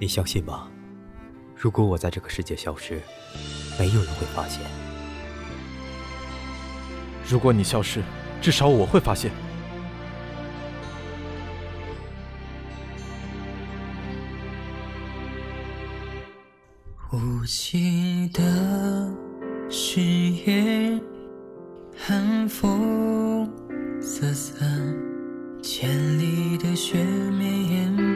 你相信吗？如果我在这个世界消失，没有人会发现。如果你消失，至少我会发现。无尽的誓言，寒风瑟瑟，千里的雪绵延。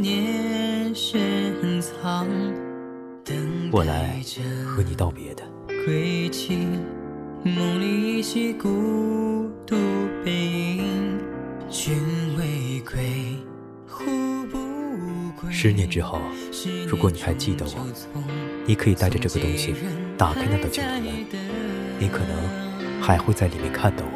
年深藏，我来和你道别的。十年之后，如果你还记得我，你可以带着这个东西，打开那道青铜你可能还会在里面看到我。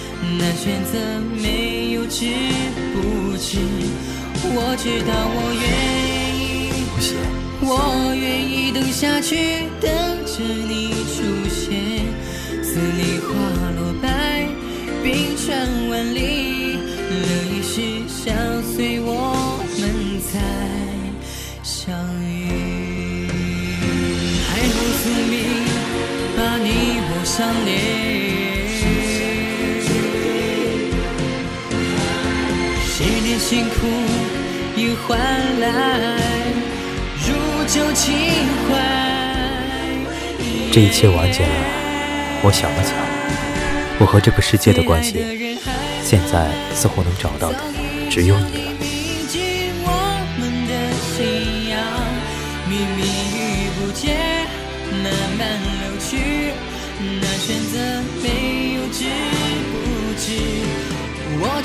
的选择没有值不值？我知道我愿意，我愿意等下去，等着你出现。似里花落白，冰川万里，乐与是相随我们再相遇。海枯石明，把你我相连。辛苦已换来如旧情怀。这一切完结了，我想了想，我和这个世界的关系，现在似乎能找到的只有你了。选择。